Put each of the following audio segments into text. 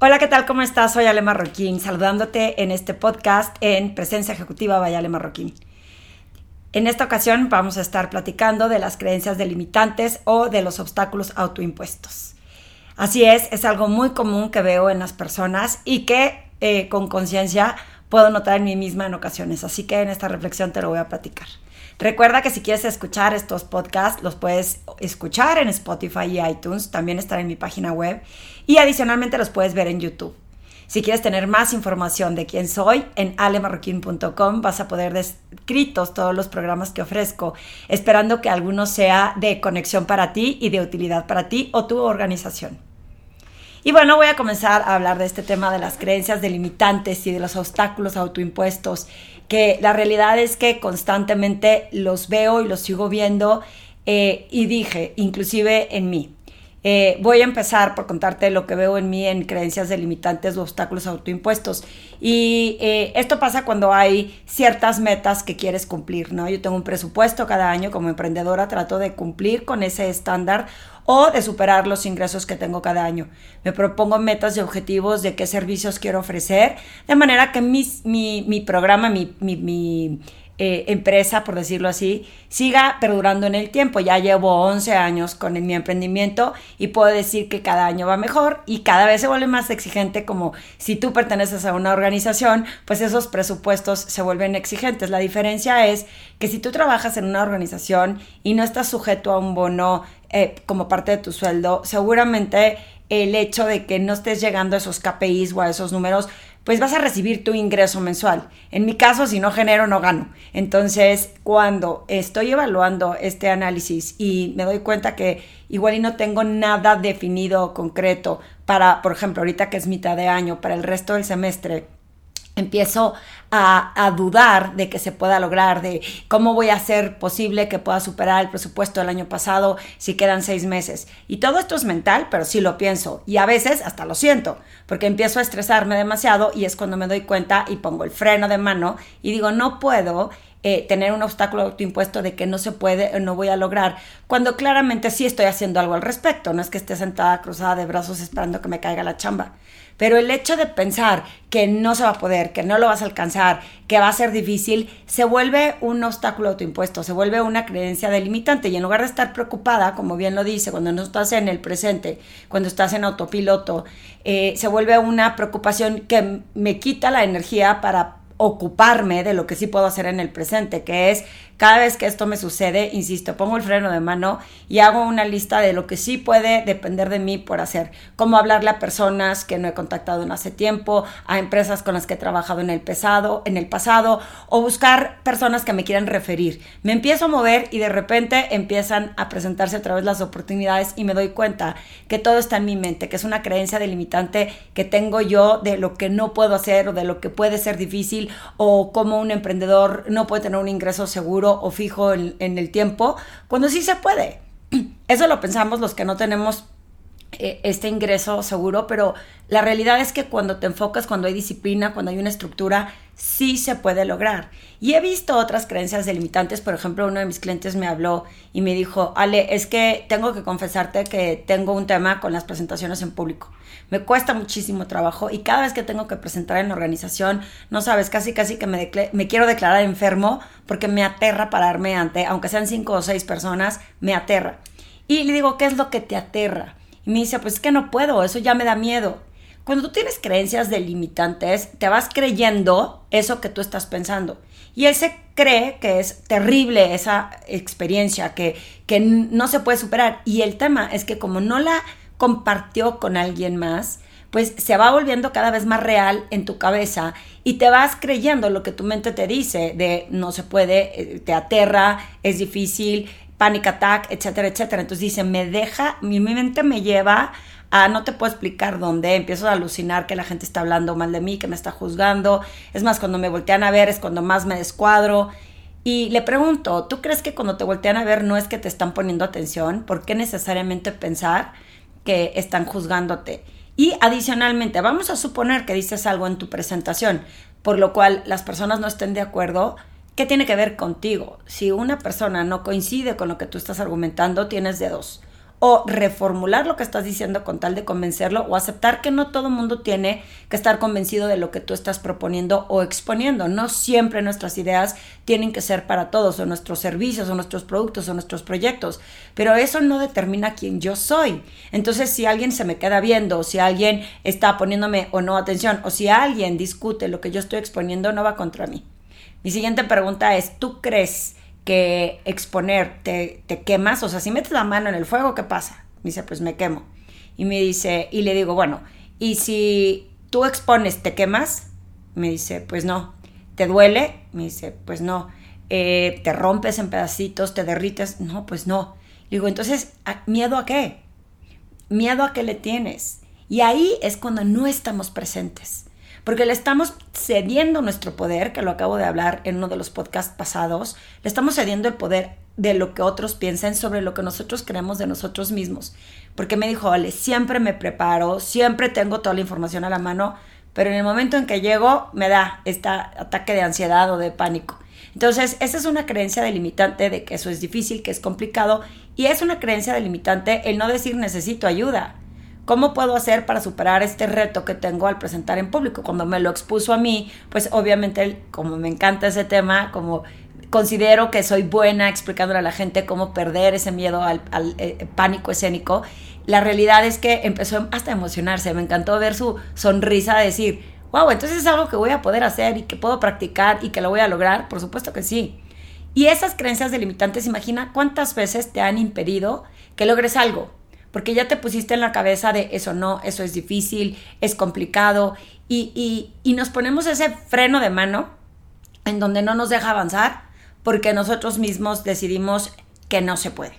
Hola, ¿qué tal? ¿Cómo estás? Soy Ale Marroquín, saludándote en este podcast en Presencia Ejecutiva by Ale Marroquín. En esta ocasión vamos a estar platicando de las creencias delimitantes o de los obstáculos autoimpuestos. Así es, es algo muy común que veo en las personas y que eh, con conciencia puedo notar en mí misma en ocasiones. Así que en esta reflexión te lo voy a platicar. Recuerda que si quieres escuchar estos podcasts, los puedes escuchar en Spotify y iTunes, también están en mi página web y adicionalmente los puedes ver en YouTube. Si quieres tener más información de quién soy, en alemarroquín.com vas a poder descritos todos los programas que ofrezco, esperando que alguno sea de conexión para ti y de utilidad para ti o tu organización. Y bueno, voy a comenzar a hablar de este tema de las creencias delimitantes y de los obstáculos autoimpuestos que la realidad es que constantemente los veo y los sigo viendo eh, y dije, inclusive en mí. Eh, voy a empezar por contarte lo que veo en mí en creencias delimitantes o obstáculos autoimpuestos. Y eh, esto pasa cuando hay ciertas metas que quieres cumplir, ¿no? Yo tengo un presupuesto cada año como emprendedora, trato de cumplir con ese estándar o de superar los ingresos que tengo cada año. Me propongo metas y objetivos de qué servicios quiero ofrecer, de manera que mi, mi programa, mi, mi eh, empresa, por decirlo así, siga perdurando en el tiempo. Ya llevo 11 años con mi emprendimiento y puedo decir que cada año va mejor y cada vez se vuelve más exigente como si tú perteneces a una organización, pues esos presupuestos se vuelven exigentes. La diferencia es que si tú trabajas en una organización y no estás sujeto a un bono eh, como parte de tu sueldo, seguramente el hecho de que no estés llegando a esos KPIs o a esos números pues vas a recibir tu ingreso mensual. En mi caso, si no genero, no gano. Entonces, cuando estoy evaluando este análisis y me doy cuenta que igual y no tengo nada definido concreto para, por ejemplo, ahorita que es mitad de año, para el resto del semestre, empiezo a, dudar de que se pueda lograr, de cómo voy a hacer posible que pueda superar el presupuesto del año pasado si quedan seis meses. Y todo esto es mental, pero sí lo pienso. Y a veces hasta lo siento, porque empiezo a estresarme demasiado y es cuando me doy cuenta y pongo el freno de mano y digo, no puedo eh, tener un obstáculo autoimpuesto de que no se puede o no voy a lograr, cuando claramente sí estoy haciendo algo al respecto, no es que esté sentada cruzada de brazos esperando que me caiga la chamba. Pero el hecho de pensar que no se va a poder, que no lo vas a alcanzar, que va a ser difícil, se vuelve un obstáculo autoimpuesto, se vuelve una creencia delimitante. Y en lugar de estar preocupada, como bien lo dice, cuando no estás en el presente, cuando estás en autopiloto, eh, se vuelve una preocupación que me quita la energía para ocuparme de lo que sí puedo hacer en el presente, que es cada vez que esto me sucede, insisto, pongo el freno de mano y hago una lista de lo que sí puede depender de mí por hacer, como hablarle a personas que no he contactado en hace tiempo, a empresas con las que he trabajado en el pasado, en el pasado o buscar personas que me quieran referir. Me empiezo a mover y de repente empiezan a presentarse otra vez las oportunidades y me doy cuenta que todo está en mi mente, que es una creencia delimitante que tengo yo de lo que no puedo hacer o de lo que puede ser difícil o como un emprendedor no puede tener un ingreso seguro o fijo en, el tiempo, cuando sí se puede. Eso lo pensamos los que no tenemos eh, este ingreso seguro, pero la realidad es que cuando te enfocas, cuando hay disciplina, cuando hay una estructura, sí se puede lograr. Y he visto otras creencias delimitantes, por ejemplo, uno de mis clientes me habló y me dijo, Ale, es que tengo que confesarte que tengo un tema con las presentaciones en público. Me cuesta muchísimo trabajo y cada vez que tengo que presentar en la organización, no sabes, casi casi que me, me quiero declarar enfermo porque me aterra pararme ante, aunque sean cinco o seis personas, me aterra. Y le digo, ¿qué es lo que te aterra? Me dice, pues es que no puedo, eso ya me da miedo. Cuando tú tienes creencias delimitantes, te vas creyendo eso que tú estás pensando. Y él se cree que es terrible esa experiencia, que, que no se puede superar. Y el tema es que como no la compartió con alguien más, pues se va volviendo cada vez más real en tu cabeza y te vas creyendo lo que tu mente te dice de no se puede, eh, te aterra, es difícil, panic attack, etcétera, etcétera. Entonces dice, me deja, mi mente me lleva a no te puedo explicar dónde, empiezo a alucinar que la gente está hablando mal de mí, que me está juzgando. Es más, cuando me voltean a ver es cuando más me descuadro. Y le pregunto, ¿tú crees que cuando te voltean a ver no es que te están poniendo atención? ¿Por qué necesariamente pensar que están juzgándote? Y adicionalmente, vamos a suponer que dices algo en tu presentación, por lo cual las personas no estén de acuerdo, ¿Qué tiene que ver contigo? Si una persona no coincide con lo que tú estás argumentando, tienes de dos. o reformular lo que estás diciendo con tal de convencerlo o aceptar que no todo el mundo tiene que estar convencido de lo que tú estás proponiendo o exponiendo. No siempre nuestras ideas tienen que ser para todos o nuestros servicios o nuestros productos o nuestros proyectos, pero eso no determina quién yo soy. Entonces, si alguien se me queda viendo, o si alguien está poniéndome o no atención, o si alguien discute lo que yo estoy exponiendo, no va contra mí. Mi siguiente pregunta es, ¿tú crees que exponer te, quemas? O sea, si metes la mano en el fuego, ¿qué pasa? Me dice, pues me quemo. Y me dice, y le digo, bueno, ¿y si tú expones, te quemas? Me dice, pues no. ¿Te duele? Me dice, pues no. Eh, ¿Te rompes en pedacitos? ¿Te derrites? No, pues no. Le digo, entonces, ¿miedo a qué? ¿Miedo a qué le tienes? Y ahí es cuando no estamos presentes porque le estamos cediendo nuestro poder, que lo acabo de hablar en uno de los podcasts pasados, le estamos cediendo el poder de lo que otros piensen sobre lo que nosotros creemos de nosotros mismos. Porque me dijo, vale, siempre me preparo, siempre tengo toda la información a la mano, pero en el momento en que llego me da este ataque de ansiedad o de pánico. Entonces, esa es una creencia delimitante de que eso es difícil, que es complicado, y es una creencia delimitante el no decir necesito ayuda. ¿Cómo puedo hacer para superar este reto que tengo al presentar en público? Cuando me lo expuso a mí, pues obviamente como me encanta ese tema, como considero que soy buena explicándole a la gente cómo perder ese miedo al, eh, pánico escénico, la realidad es que empezó hasta a emocionarse. Me encantó ver su sonrisa de decir, wow, entonces es algo que voy a poder hacer y que puedo practicar y que lo voy a lograr. Por supuesto que sí. Y esas creencias delimitantes, imagina cuántas veces te han impedido que logres algo porque ya te pusiste en la cabeza de eso no, eso es difícil, es complicado, y, y, nos ponemos ese freno de mano en donde no nos deja avanzar porque nosotros mismos decidimos que no se puede.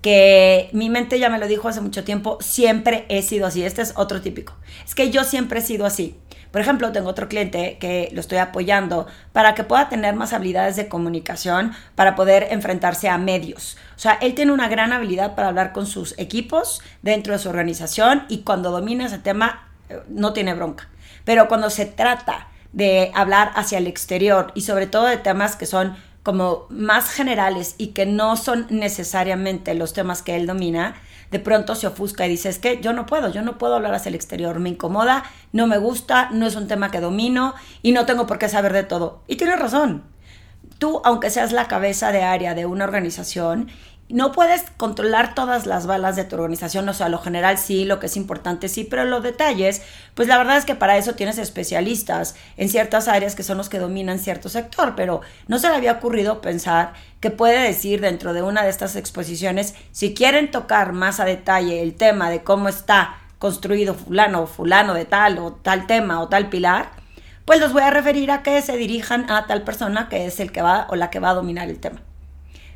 Que mi mente ya me lo dijo hace mucho tiempo, siempre he sido así, este es otro típico. Es que yo siempre he sido así. Por ejemplo, tengo otro cliente que lo estoy apoyando para que pueda tener más habilidades de comunicación, para poder enfrentarse a medios. O sea, él tiene una gran habilidad para hablar con sus equipos dentro de su organización y cuando domina ese tema eh, no tiene bronca. Pero cuando se trata de hablar hacia el exterior y sobre todo de temas que son como más generales y que no son necesariamente los temas que él domina, de pronto se ofusca y dice, es que yo no puedo, yo no puedo hablar hacia el exterior, me incomoda, no me gusta, no es un tema que domino y no tengo por qué saber de todo. Y tienes razón. Tú, aunque seas la cabeza de área de una organización no puedes controlar todas las balas de tu organización, o sea, lo general sí, lo que es importante sí, pero los detalles, pues la verdad es que para eso tienes especialistas en ciertas áreas que son los que dominan cierto sector, pero no se le había ocurrido pensar que puede decir dentro de una de estas exposiciones, si quieren tocar más a detalle el tema de cómo está construido fulano o fulano de tal o tal tema o tal pilar, pues los voy a referir a que se dirijan a tal persona que es el que va o la que va a dominar el tema.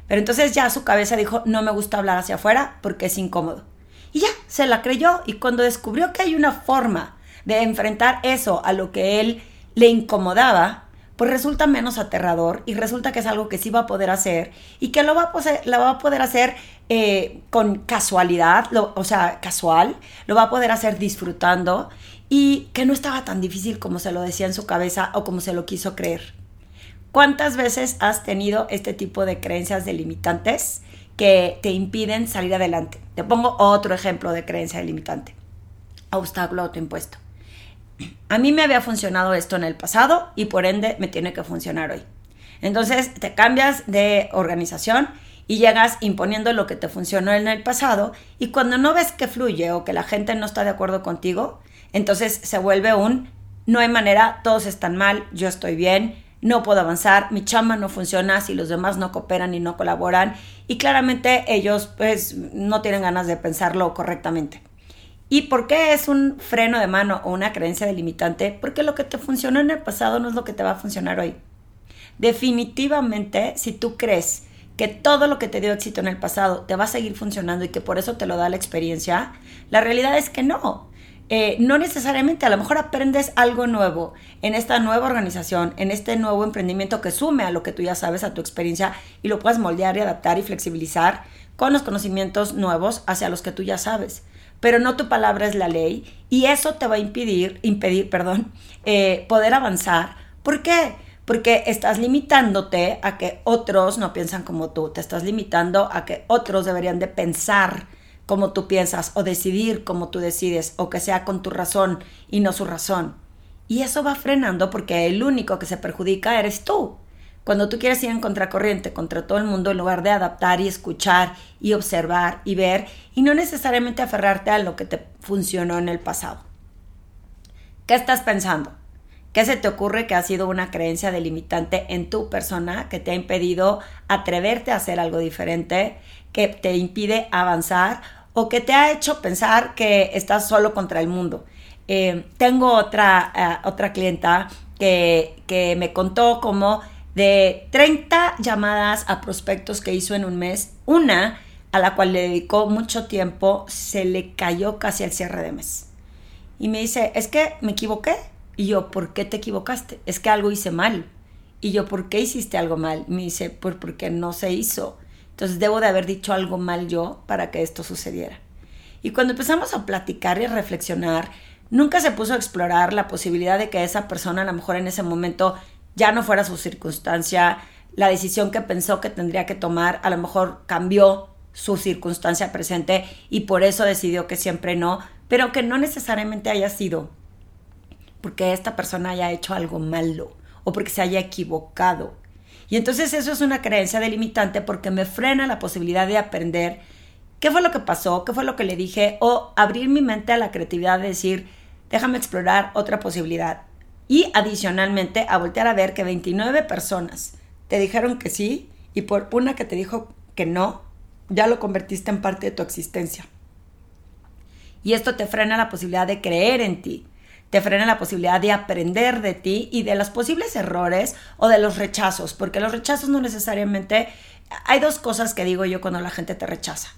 Pero entonces ya su cabeza dijo, no me gusta hablar hacia afuera porque es incómodo. Y ya, se la creyó y cuando descubrió que hay una forma de enfrentar eso a lo que él le incomodaba, pues resulta menos aterrador y resulta que es algo que sí va a poder hacer y que lo va a, poder, va a poder hacer eh, con casualidad, o sea, casual, lo va a poder hacer disfrutando y que no estaba tan difícil como se lo decía en su cabeza o como se lo quiso creer. ¿Cuántas veces has tenido este tipo de creencias delimitantes que te impiden salir adelante? Te pongo otro ejemplo de creencia delimitante. Obstáculo autoimpuesto. A mí me había funcionado esto en el pasado y por ende me tiene que funcionar hoy. Entonces te cambias de organización y llegas imponiendo lo que te funcionó en el pasado y cuando no ves que fluye o que la gente no está de acuerdo contigo, entonces se vuelve un no hay manera, todos están mal, yo estoy bien, no puedo avanzar, mi chamba no funciona si los demás no cooperan y no colaboran y claramente ellos pues no tienen ganas de pensarlo correctamente. ¿Y por qué es un freno de mano o una creencia delimitante? Porque lo que te funcionó en el pasado no es lo que te va a funcionar hoy. Definitivamente, si tú crees que todo lo que te dio éxito en el pasado te va a seguir funcionando y que por eso te lo da la experiencia, la realidad es que no. Eh, no necesariamente, a lo mejor aprendes algo nuevo en esta nueva organización, en este nuevo emprendimiento que sume a lo que tú ya sabes, a tu experiencia y lo puedas moldear y adaptar y flexibilizar con los conocimientos nuevos hacia los que tú ya sabes. Pero no tu palabra es la ley y eso te va a impedir, impedir, perdón, eh, poder avanzar. ¿Por qué? Porque estás limitándote a que otros no piensan como tú, te estás limitando a que otros deberían de pensar como tú piensas o decidir como tú decides o que sea con tu razón y no su razón. Y eso va frenando porque el único que se perjudica eres tú. Cuando tú quieres ir en contracorriente contra todo el mundo en lugar de adaptar y escuchar y observar y ver y no necesariamente aferrarte a lo que te funcionó en el pasado. ¿Qué estás pensando? ¿Qué se te ocurre que ha sido una creencia delimitante en tu persona que te ha impedido atreverte a hacer algo diferente, que te impide avanzar o que te ha hecho pensar que estás solo contra el mundo? Eh, tengo otra, eh, otra clienta que, que me contó cómo de 30 llamadas a prospectos que hizo en un mes, una a la cual le dedicó mucho tiempo, se le cayó casi al cierre de mes. Y me dice, es que me equivoqué. Y yo, ¿por qué te equivocaste? Es que algo hice mal. Y yo, ¿por qué hiciste algo mal? Me dice, pues porque no se hizo. Entonces debo de haber dicho algo mal yo para que esto sucediera. Y cuando empezamos a platicar y a reflexionar, nunca se puso a explorar la posibilidad de que esa persona a lo mejor en ese momento ya no fuera su circunstancia, la decisión que pensó que tendría que tomar a lo mejor cambió su circunstancia presente y por eso decidió que siempre no, pero que no necesariamente haya sido porque esta persona haya hecho algo malo o porque se haya equivocado. Y entonces eso es una creencia delimitante porque me frena la posibilidad de aprender qué fue lo que pasó, qué fue lo que le dije o abrir mi mente a la creatividad de decir, déjame explorar otra posibilidad. Y adicionalmente a voltear a ver que 29 personas te dijeron que sí y por una que te dijo que no, ya lo convertiste en parte de tu existencia. Y esto te frena la posibilidad de creer en ti, te frena la posibilidad de aprender de ti y de los posibles errores o de los rechazos, porque los rechazos no necesariamente... Hay dos cosas que digo yo cuando la gente te rechaza.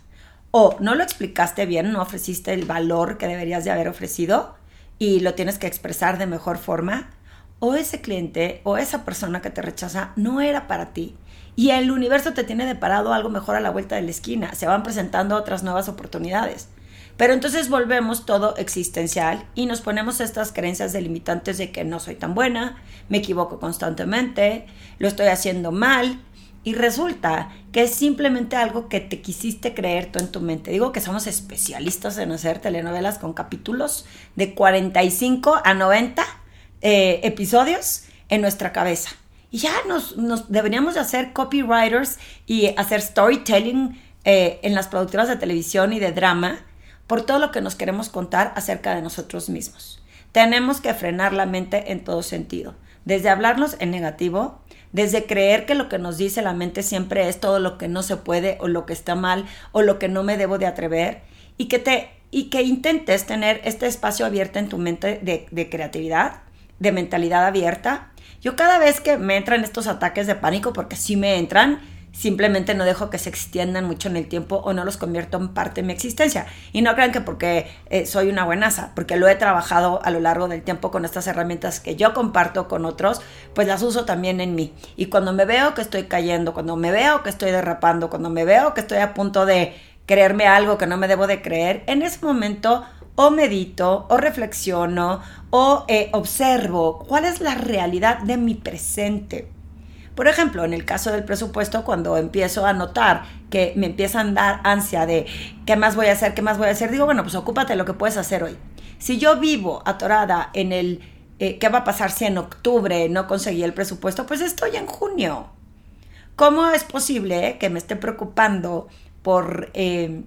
O no lo explicaste bien, no ofreciste el valor que deberías de haber ofrecido, y lo tienes que expresar de mejor forma, o ese cliente o esa persona que te rechaza no era para ti. Y el universo te tiene deparado algo mejor a la vuelta de la esquina. Se van presentando otras nuevas oportunidades. Pero entonces volvemos todo existencial y nos ponemos estas creencias delimitantes de que no soy tan buena, me equivoco constantemente, lo estoy haciendo mal, y resulta que es simplemente algo que te quisiste creer tú en tu mente. Digo que somos especialistas en hacer telenovelas con capítulos de 45 a 90 eh, episodios en nuestra cabeza. Y ya nos, deberíamos de hacer copywriters y hacer storytelling eh, en las productoras de televisión y de drama por todo lo que nos queremos contar acerca de nosotros mismos. Tenemos que frenar la mente en todo sentido, desde hablarnos en negativo desde creer que lo que nos dice la mente siempre es todo lo que no se puede o lo que está mal o lo que no me debo de atrever y que te y que intentes tener este espacio abierto en tu mente de, creatividad, de mentalidad abierta. Yo cada vez que me entran estos ataques de pánico, porque sí me entran, simplemente no dejo que se extiendan mucho en el tiempo o no los convierto en parte de mi existencia. Y no crean que porque eh, soy una buenaza, porque lo he trabajado a lo largo del tiempo con estas herramientas que yo comparto con otros, pues las uso también en mí. Y cuando me veo que estoy cayendo, cuando me veo que estoy derrapando, cuando me veo que estoy a punto de creerme algo que no me debo de creer, en ese momento o medito o reflexiono o eh, observo cuál es la realidad de mi presente por ejemplo, en el caso del presupuesto, cuando empiezo a notar que me empiezan a dar ansia de qué más voy a hacer, qué más voy a hacer, digo, bueno, pues ocúpate de lo que puedes hacer hoy. Si yo vivo atorada en el eh, qué va a pasar si en octubre no conseguí el presupuesto, pues estoy en junio. ¿Cómo es posible que me esté preocupando por, eh,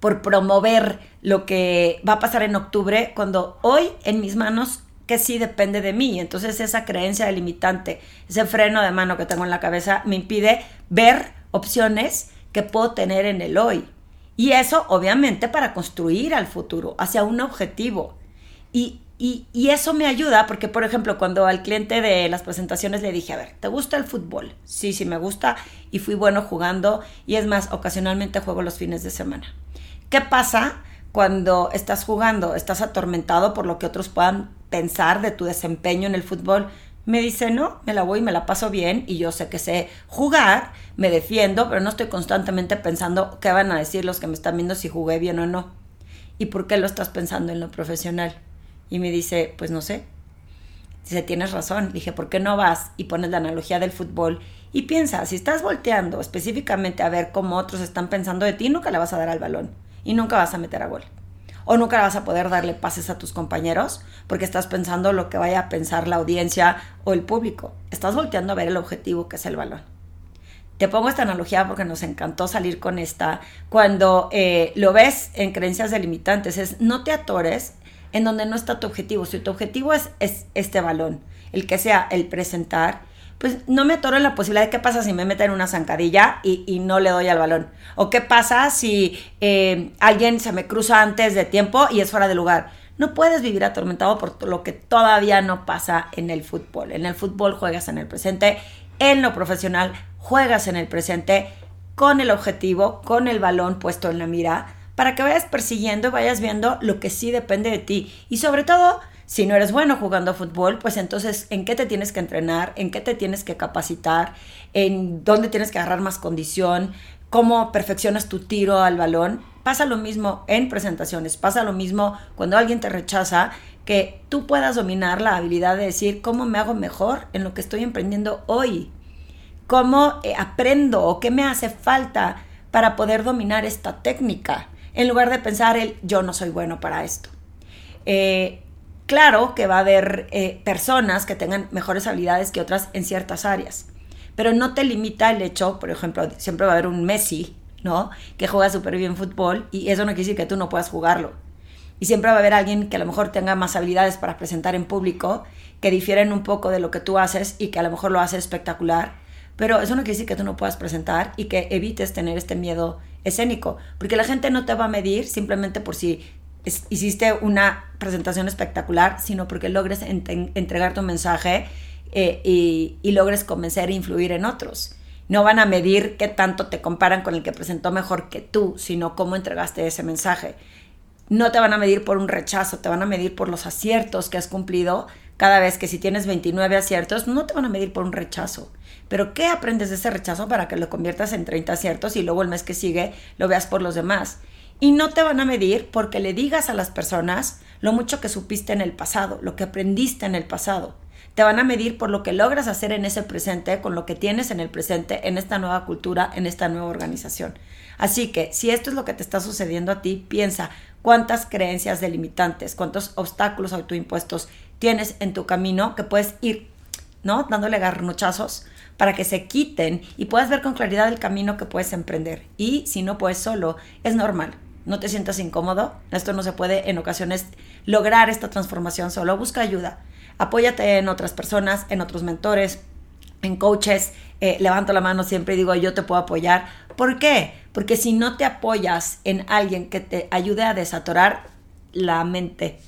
por promover lo que va a pasar en octubre cuando hoy en mis manos que sí depende de mí. Entonces esa creencia limitante, ese freno de mano que tengo en la cabeza me impide ver opciones que puedo tener en el hoy. Y eso obviamente para construir al futuro, hacia un objetivo. Y, y, eso me ayuda porque, por ejemplo, cuando al cliente de las presentaciones le dije, a ver, ¿te gusta el fútbol? Sí, sí me gusta y fui bueno jugando y es más, ocasionalmente juego los fines de semana. ¿Qué pasa cuando estás jugando? Estás atormentado por lo que otros puedan pensar de tu desempeño en el fútbol. Me dice, no, me la voy y me la paso bien y yo sé que sé jugar, me defiendo, pero no estoy constantemente pensando qué van a decir los que me están viendo si jugué bien o no. ¿Y por qué lo estás pensando en lo profesional? Y me dice, pues no sé. Dice, tienes razón. Dije, ¿por qué no vas y pones la analogía del fútbol y piensa, si estás volteando específicamente a ver cómo otros están pensando de ti, nunca le vas a dar al balón. y nunca vas a meter a gol. O nunca vas a poder darle pases a tus compañeros porque estás pensando lo que vaya a pensar la audiencia o el público. Estás volteando a ver el objetivo que es el balón. Te pongo esta analogía porque nos encantó salir con esta. Cuando eh, lo ves en creencias delimitantes, es no te atores en donde no está tu objetivo. Si tu objetivo es, es este balón, el que sea el presentar, pues no me atoro en la posibilidad de qué pasa si me meten en una zancadilla y, no le doy al balón. O qué pasa si eh, alguien se me cruza antes de tiempo y es fuera de lugar. No puedes vivir atormentado por lo que todavía no pasa en el fútbol. En el fútbol juegas en el presente, en lo profesional juegas en el presente con el objetivo, con el balón puesto en la mira, para que vayas persiguiendo y vayas viendo lo que sí depende de ti. Y sobre todo, si no eres bueno jugando fútbol, pues entonces en qué te tienes que entrenar, en qué te tienes que capacitar, en dónde tienes que agarrar más condición, cómo perfeccionas tu tiro al balón. Pasa lo mismo en presentaciones, pasa lo mismo cuando alguien te rechaza, que tú puedas dominar la habilidad de decir cómo me hago mejor en lo que estoy emprendiendo hoy, cómo eh, aprendo o qué me hace falta para poder dominar esta técnica, en lugar de pensar el yo no soy bueno para esto. Eh, Claro que va a haber eh, personas que tengan mejores habilidades que otras en ciertas áreas, pero no te limita el hecho, por ejemplo, siempre va a haber un Messi, ¿no? Que juega súper bien fútbol y eso no quiere decir que tú no puedas jugarlo. Y siempre va a haber alguien que a lo mejor tenga más habilidades para presentar en público, que difieren un poco de lo que tú haces y que a lo mejor lo hace espectacular, pero eso no quiere decir que tú no puedas presentar y que evites tener este miedo escénico, porque la gente no te va a medir simplemente por si hiciste una presentación espectacular, sino porque logres entregar tu mensaje eh, y, logres convencer e influir en otros. No van a medir qué tanto te comparan con el que presentó mejor que tú, sino cómo entregaste ese mensaje. No te van a medir por un rechazo, te van a medir por los aciertos que has cumplido. Cada vez que si tienes 29 aciertos, no te van a medir por un rechazo. Pero ¿qué aprendes de ese rechazo para que lo conviertas en 30 aciertos y luego el mes que sigue lo veas por los demás? Y no te van a medir porque le digas a las personas lo mucho que supiste en el pasado, lo que aprendiste en el pasado. Te van a medir por lo que logras hacer en ese presente, con lo que tienes en el presente, en esta nueva cultura, en esta nueva organización. Así que si esto es lo que te está sucediendo a ti, piensa cuántas creencias delimitantes, cuántos obstáculos autoimpuestos tienes en tu camino que puedes ir, ¿no? Dándole garnochazos para que se quiten y puedas ver con claridad el camino que puedes emprender. Y si no puedes solo, es normal no te sientas incómodo. Esto no se puede en ocasiones lograr esta transformación solo. Busca ayuda. Apóyate en otras personas, en otros mentores, en coaches. Eh, levanto la mano siempre y digo yo te puedo apoyar. ¿Por qué? Porque si no te apoyas en alguien que te ayude a desatorar la mente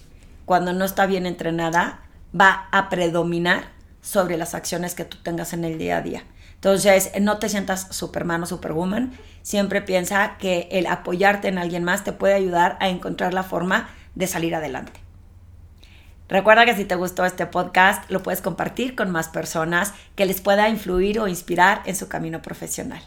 cuando no está bien entrenada, va a predominar sobre las acciones que tú tengas en el día a día. Entonces, no te sientas superman o superwoman. Siempre piensa que el apoyarte en alguien más te puede ayudar a encontrar la forma de salir adelante. Recuerda que si te gustó este podcast, lo puedes compartir con más personas que les pueda influir o inspirar en su camino profesional.